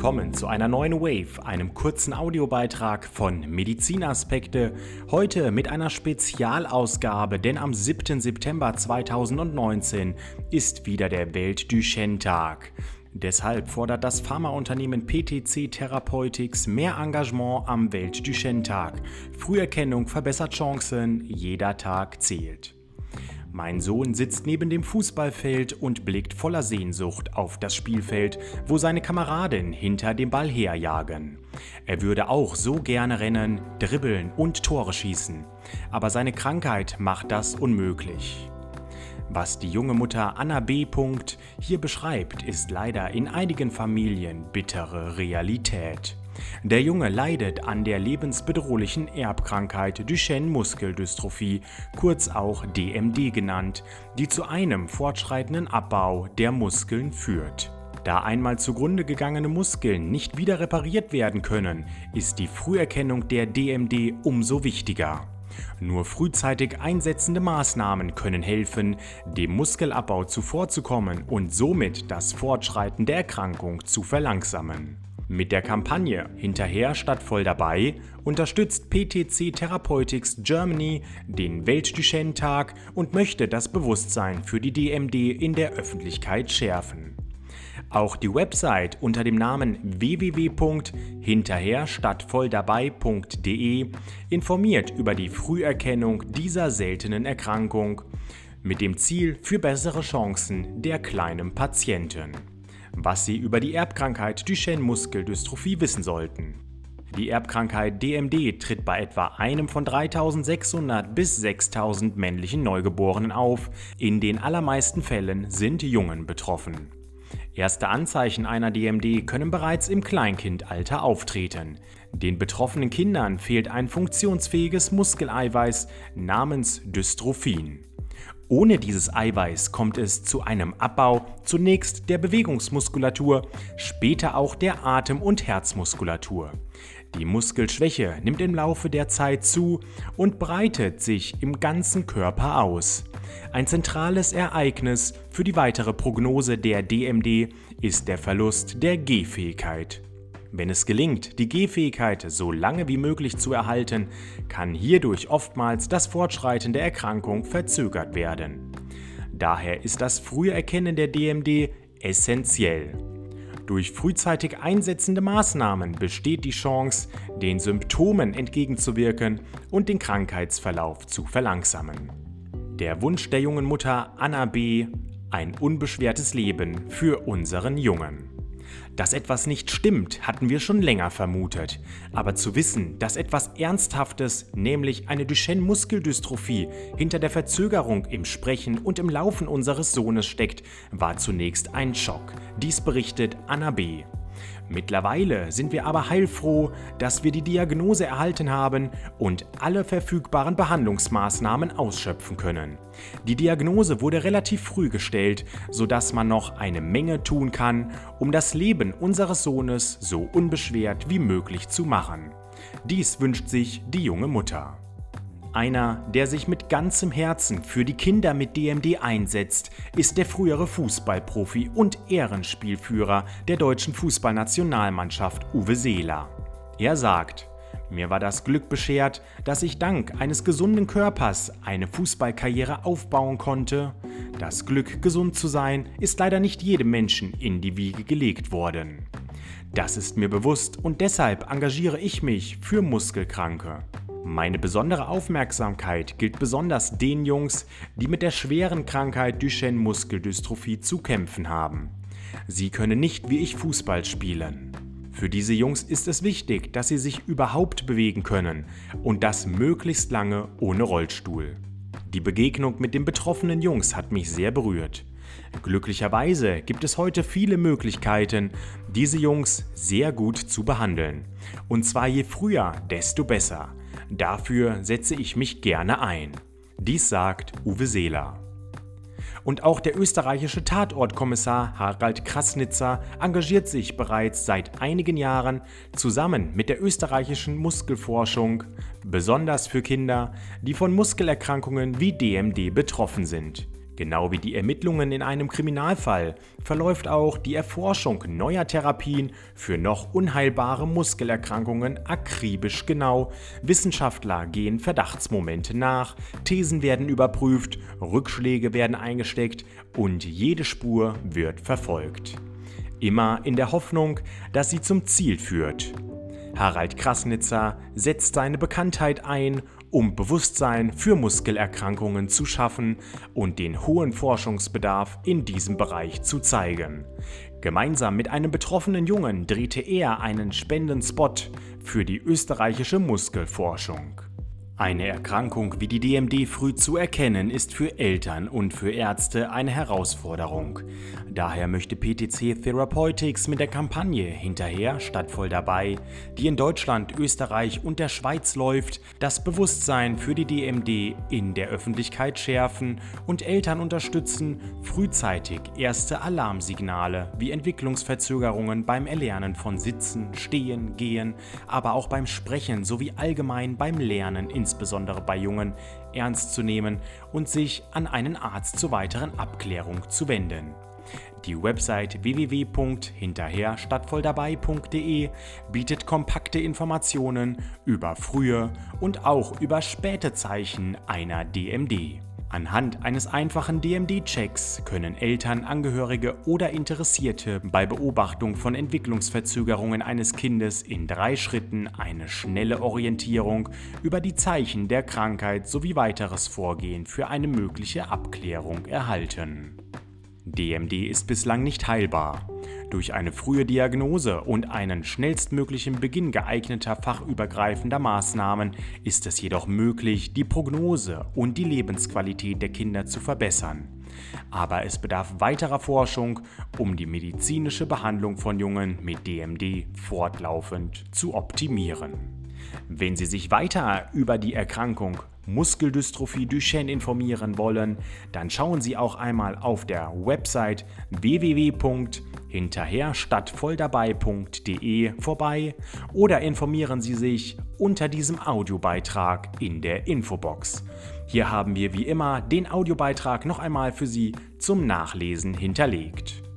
willkommen zu einer neuen Wave, einem kurzen Audiobeitrag von Medizinaspekte. Heute mit einer Spezialausgabe, denn am 7. September 2019 ist wieder der Welt-Duchenne-Tag. Deshalb fordert das Pharmaunternehmen PTC Therapeutics mehr Engagement am Welt-Duchenne-Tag. Früherkennung verbessert Chancen, jeder Tag zählt. Mein Sohn sitzt neben dem Fußballfeld und blickt voller Sehnsucht auf das Spielfeld, wo seine Kameraden hinter dem Ball herjagen. Er würde auch so gerne rennen, dribbeln und Tore schießen, aber seine Krankheit macht das unmöglich. Was die junge Mutter Anna B. hier beschreibt, ist leider in einigen Familien bittere Realität. Der Junge leidet an der lebensbedrohlichen Erbkrankheit Duchenne-Muskeldystrophie, kurz auch DMD genannt, die zu einem fortschreitenden Abbau der Muskeln führt. Da einmal zugrunde gegangene Muskeln nicht wieder repariert werden können, ist die Früherkennung der DMD umso wichtiger. Nur frühzeitig einsetzende Maßnahmen können helfen, dem Muskelabbau zuvorzukommen und somit das Fortschreiten der Erkrankung zu verlangsamen. Mit der Kampagne Hinterher statt voll dabei unterstützt PTC Therapeutics Germany den Welt-Duchenne-Tag und möchte das Bewusstsein für die DMD in der Öffentlichkeit schärfen. Auch die Website unter dem Namen www.hinterherstadtvolldabei.de informiert über die Früherkennung dieser seltenen Erkrankung mit dem Ziel für bessere Chancen der kleinen Patienten was Sie über die Erbkrankheit Duchenne-Muskeldystrophie wissen sollten. Die Erbkrankheit DMD tritt bei etwa einem von 3600 bis 6000 männlichen Neugeborenen auf. In den allermeisten Fällen sind Jungen betroffen. Erste Anzeichen einer DMD können bereits im Kleinkindalter auftreten. Den betroffenen Kindern fehlt ein funktionsfähiges Muskeleiweiß namens Dystrophin. Ohne dieses Eiweiß kommt es zu einem Abbau zunächst der Bewegungsmuskulatur, später auch der Atem- und Herzmuskulatur. Die Muskelschwäche nimmt im Laufe der Zeit zu und breitet sich im ganzen Körper aus. Ein zentrales Ereignis für die weitere Prognose der DMD ist der Verlust der Gehfähigkeit. Wenn es gelingt, die Gehfähigkeit so lange wie möglich zu erhalten, kann hierdurch oftmals das Fortschreiten der Erkrankung verzögert werden. Daher ist das frühe Erkennen der DMD essentiell. Durch frühzeitig einsetzende Maßnahmen besteht die Chance, den Symptomen entgegenzuwirken und den Krankheitsverlauf zu verlangsamen. Der Wunsch der jungen Mutter Anna B. Ein unbeschwertes Leben für unseren Jungen. Dass etwas nicht stimmt, hatten wir schon länger vermutet. Aber zu wissen, dass etwas Ernsthaftes, nämlich eine Duchenne-Muskeldystrophie, hinter der Verzögerung im Sprechen und im Laufen unseres Sohnes steckt, war zunächst ein Schock. Dies berichtet Anna B. Mittlerweile sind wir aber heilfroh, dass wir die Diagnose erhalten haben und alle verfügbaren Behandlungsmaßnahmen ausschöpfen können. Die Diagnose wurde relativ früh gestellt, sodass man noch eine Menge tun kann, um das Leben unseres Sohnes so unbeschwert wie möglich zu machen. Dies wünscht sich die junge Mutter. Einer, der sich mit ganzem Herzen für die Kinder mit DMD einsetzt, ist der frühere Fußballprofi und Ehrenspielführer der deutschen Fußballnationalmannschaft Uwe Seeler. Er sagt, mir war das Glück beschert, dass ich dank eines gesunden Körpers eine Fußballkarriere aufbauen konnte. Das Glück, gesund zu sein, ist leider nicht jedem Menschen in die Wiege gelegt worden. Das ist mir bewusst und deshalb engagiere ich mich für Muskelkranke. Meine besondere Aufmerksamkeit gilt besonders den Jungs, die mit der schweren Krankheit Duchenne-Muskeldystrophie zu kämpfen haben. Sie können nicht wie ich Fußball spielen. Für diese Jungs ist es wichtig, dass sie sich überhaupt bewegen können und das möglichst lange ohne Rollstuhl. Die Begegnung mit den betroffenen Jungs hat mich sehr berührt. Glücklicherweise gibt es heute viele Möglichkeiten, diese Jungs sehr gut zu behandeln. Und zwar je früher, desto besser. Dafür setze ich mich gerne ein. Dies sagt Uwe Seeler. Und auch der österreichische Tatortkommissar Harald Krasnitzer engagiert sich bereits seit einigen Jahren zusammen mit der österreichischen Muskelforschung, besonders für Kinder, die von Muskelerkrankungen wie DMD betroffen sind. Genau wie die Ermittlungen in einem Kriminalfall verläuft auch die Erforschung neuer Therapien für noch unheilbare Muskelerkrankungen akribisch genau. Wissenschaftler gehen Verdachtsmomente nach, Thesen werden überprüft, Rückschläge werden eingesteckt und jede Spur wird verfolgt. Immer in der Hoffnung, dass sie zum Ziel führt. Harald Krasnitzer setzt seine Bekanntheit ein, um Bewusstsein für Muskelerkrankungen zu schaffen und den hohen Forschungsbedarf in diesem Bereich zu zeigen. Gemeinsam mit einem betroffenen Jungen drehte er einen Spendenspot für die österreichische Muskelforschung. Eine Erkrankung wie die DMD früh zu erkennen, ist für Eltern und für Ärzte eine Herausforderung. Daher möchte PTC Therapeutics mit der Kampagne Hinterher statt voll dabei, die in Deutschland, Österreich und der Schweiz läuft, das Bewusstsein für die DMD in der Öffentlichkeit schärfen und Eltern unterstützen, frühzeitig erste Alarmsignale wie Entwicklungsverzögerungen beim Erlernen von Sitzen, Stehen, Gehen, aber auch beim Sprechen sowie allgemein beim Lernen ins insbesondere bei Jungen, ernst zu nehmen und sich an einen Arzt zur weiteren Abklärung zu wenden. Die Website www.hinterher-stattvolldabei.de bietet kompakte Informationen über frühe und auch über späte Zeichen einer DMD. Anhand eines einfachen DMD-Checks können Eltern, Angehörige oder Interessierte bei Beobachtung von Entwicklungsverzögerungen eines Kindes in drei Schritten eine schnelle Orientierung über die Zeichen der Krankheit sowie weiteres Vorgehen für eine mögliche Abklärung erhalten. DMD ist bislang nicht heilbar. Durch eine frühe Diagnose und einen schnellstmöglichen Beginn geeigneter fachübergreifender Maßnahmen ist es jedoch möglich, die Prognose und die Lebensqualität der Kinder zu verbessern. Aber es bedarf weiterer Forschung, um die medizinische Behandlung von Jungen mit DMD fortlaufend zu optimieren. Wenn Sie sich weiter über die Erkrankung Muskeldystrophie Duchenne informieren wollen, dann schauen Sie auch einmal auf der Website www.hinterherstadtvolldabei.de vorbei oder informieren Sie sich unter diesem Audiobeitrag in der Infobox. Hier haben wir wie immer den Audiobeitrag noch einmal für Sie zum Nachlesen hinterlegt.